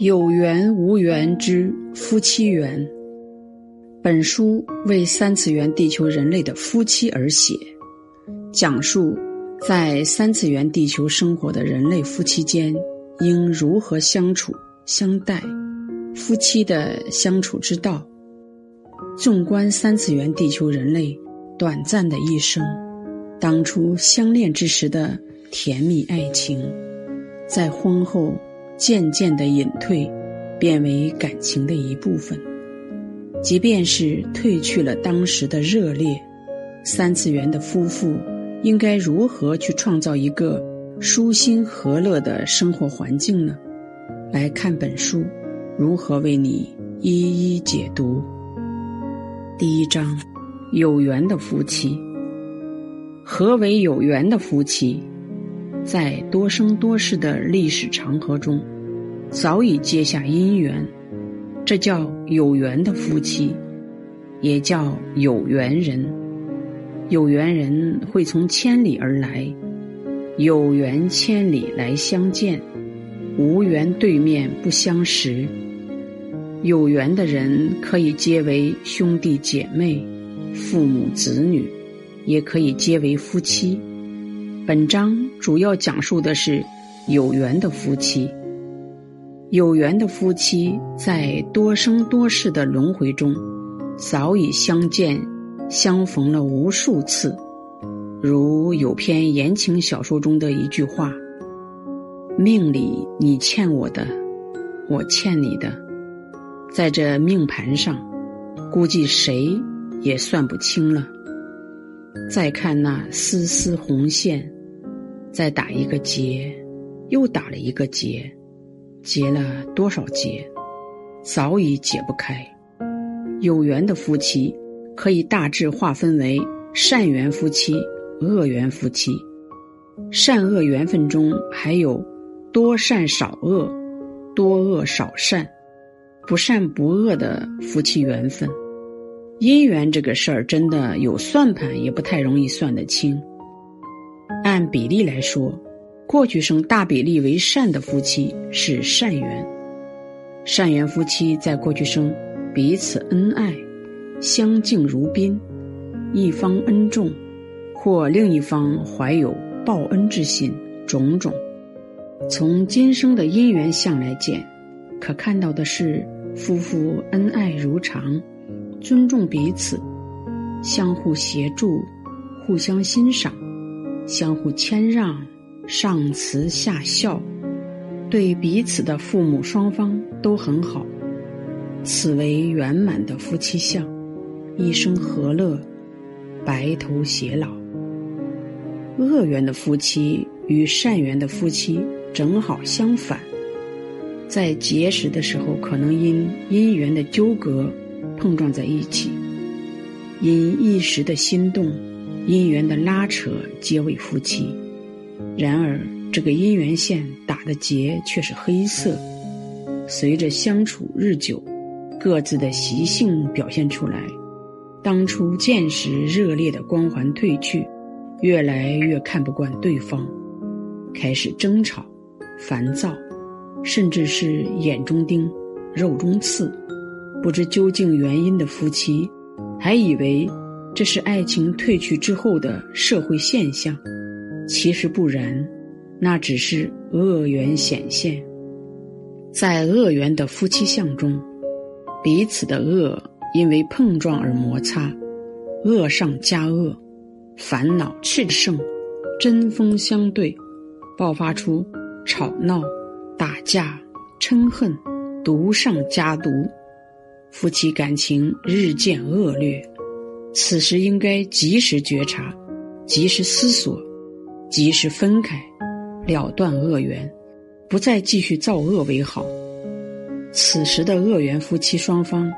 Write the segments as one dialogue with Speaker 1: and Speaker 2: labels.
Speaker 1: 有缘无缘之夫妻缘。本书为三次元地球人类的夫妻而写，讲述在三次元地球生活的人类夫妻间应如何相处相待，夫妻的相处之道。纵观三次元地球人类短暂的一生，当初相恋之时的甜蜜爱情，在婚后。渐渐的隐退，变为感情的一部分。即便是褪去了当时的热烈，三次元的夫妇应该如何去创造一个舒心和乐的生活环境呢？来看本书，如何为你一一解读。第一章，有缘的夫妻。何为有缘的夫妻？在多生多世的历史长河中，早已结下姻缘，这叫有缘的夫妻，也叫有缘人。有缘人会从千里而来，有缘千里来相见，无缘对面不相识。有缘的人可以结为兄弟姐妹、父母子女，也可以结为夫妻。本章主要讲述的是有缘的夫妻。有缘的夫妻在多生多世的轮回中，早已相见、相逢了无数次。如有篇言情小说中的一句话：“命里你欠我的，我欠你的，在这命盘上，估计谁也算不清了。”再看那丝丝红线。再打一个结，又打了一个结，结了多少结，早已解不开。有缘的夫妻可以大致划分为善缘夫妻、恶缘夫妻。善恶缘分中还有多善少恶、多恶少善、不善不恶的夫妻缘分。姻缘这个事儿，真的有算盘，也不太容易算得清。按比例来说，过去生大比例为善的夫妻是善缘。善缘夫妻在过去生彼此恩爱，相敬如宾，一方恩重，或另一方怀有报恩之心，种种。从今生的姻缘相来见，可看到的是夫妇恩爱如常，尊重彼此，相互协助，互相欣赏。相互谦让，上慈下孝，对彼此的父母双方都很好，此为圆满的夫妻相，一生和乐，白头偕老。恶缘的夫妻与善缘的夫妻正好相反，在结识的时候可能因姻缘的纠葛碰撞在一起，因一时的心动。姻缘的拉扯结为夫妻，然而这个姻缘线打的结却是黑色。随着相处日久，各自的习性表现出来，当初见时热烈的光环褪去，越来越看不惯对方，开始争吵、烦躁，甚至是眼中钉、肉中刺，不知究竟原因的夫妻，还以为。这是爱情褪去之后的社会现象，其实不然，那只是恶缘显现。在恶缘的夫妻相中，彼此的恶因为碰撞而摩擦，恶上加恶，烦恼炽盛，针锋相对，爆发出吵闹、打架、嗔恨，毒上加毒，夫妻感情日渐恶劣。此时应该及时觉察，及时思索，及时分开，了断恶缘，不再继续造恶为好。此时的恶缘夫妻双方，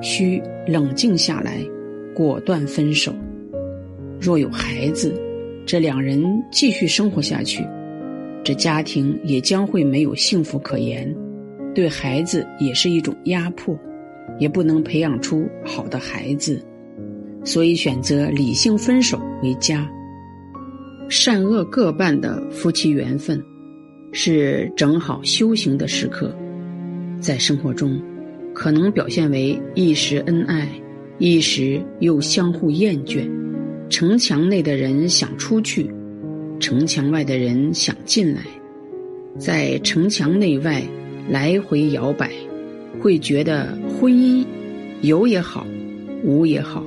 Speaker 1: 需冷静下来，果断分手。若有孩子，这两人继续生活下去，这家庭也将会没有幸福可言，对孩子也是一种压迫，也不能培养出好的孩子。所以选择理性分手为佳。善恶各半的夫妻缘分，是整好修行的时刻。在生活中，可能表现为一时恩爱，一时又相互厌倦。城墙内的人想出去，城墙外的人想进来，在城墙内外来回摇摆，会觉得婚姻有也好，无也好，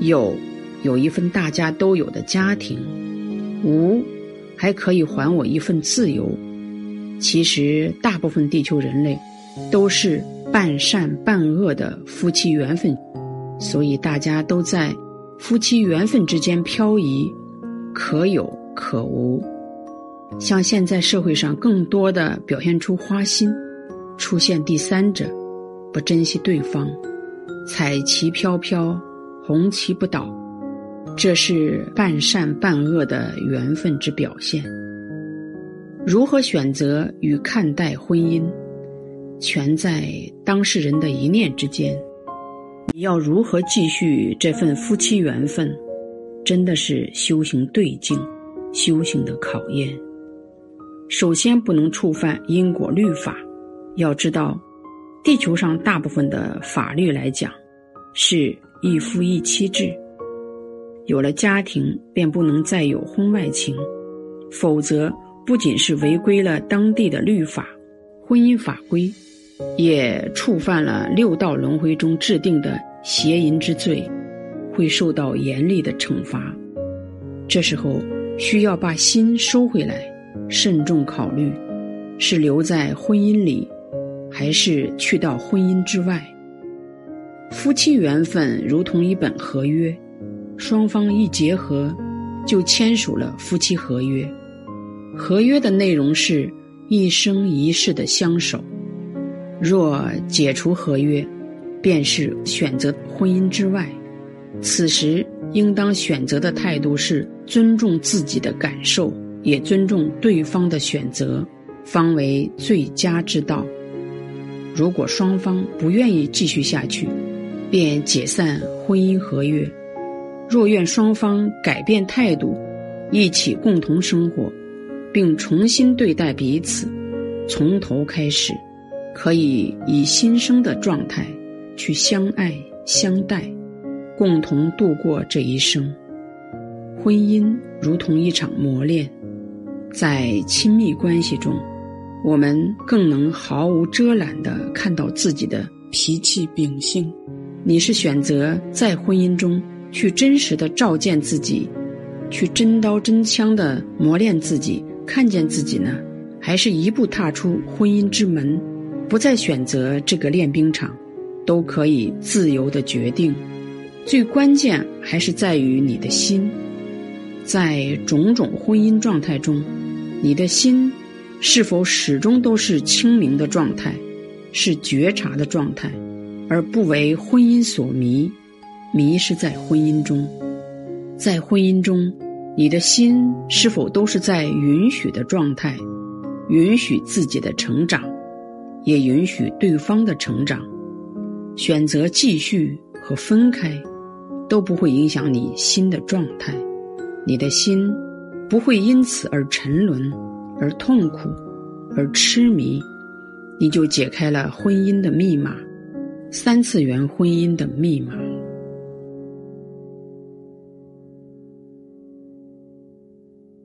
Speaker 1: 有有一份大家都有的家庭，无还可以还我一份自由。其实，大部分地球人类都是半善半恶的夫妻缘分，所以大家都在。夫妻缘分之间漂移，可有可无。像现在社会上更多的表现出花心，出现第三者，不珍惜对方，彩旗飘飘，红旗不倒，这是半善半恶的缘分之表现。如何选择与看待婚姻，全在当事人的一念之间。你要如何继续这份夫妻缘分，真的是修行对境、修行的考验。首先不能触犯因果律法。要知道，地球上大部分的法律来讲，是一夫一妻制。有了家庭，便不能再有婚外情，否则不仅是违规了当地的律法、婚姻法规。也触犯了六道轮回中制定的邪淫之罪，会受到严厉的惩罚。这时候需要把心收回来，慎重考虑，是留在婚姻里，还是去到婚姻之外。夫妻缘分如同一本合约，双方一结合，就签署了夫妻合约。合约的内容是一生一世的相守。若解除合约，便是选择婚姻之外。此时应当选择的态度是尊重自己的感受，也尊重对方的选择，方为最佳之道。如果双方不愿意继续下去，便解散婚姻合约。若愿双方改变态度，一起共同生活，并重新对待彼此，从头开始。可以以新生的状态去相爱相待，共同度过这一生。婚姻如同一场磨练，在亲密关系中，我们更能毫无遮拦地看到自己的脾气秉性。你是选择在婚姻中去真实的照见自己，去真刀真枪的磨练自己，看见自己呢，还是一步踏出婚姻之门？不再选择这个练兵场，都可以自由的决定。最关键还是在于你的心，在种种婚姻状态中，你的心是否始终都是清明的状态，是觉察的状态，而不为婚姻所迷，迷失在婚姻中。在婚姻中，你的心是否都是在允许的状态，允许自己的成长？也允许对方的成长，选择继续和分开，都不会影响你心的状态。你的心不会因此而沉沦、而痛苦、而痴迷，你就解开了婚姻的密码，三次元婚姻的密码。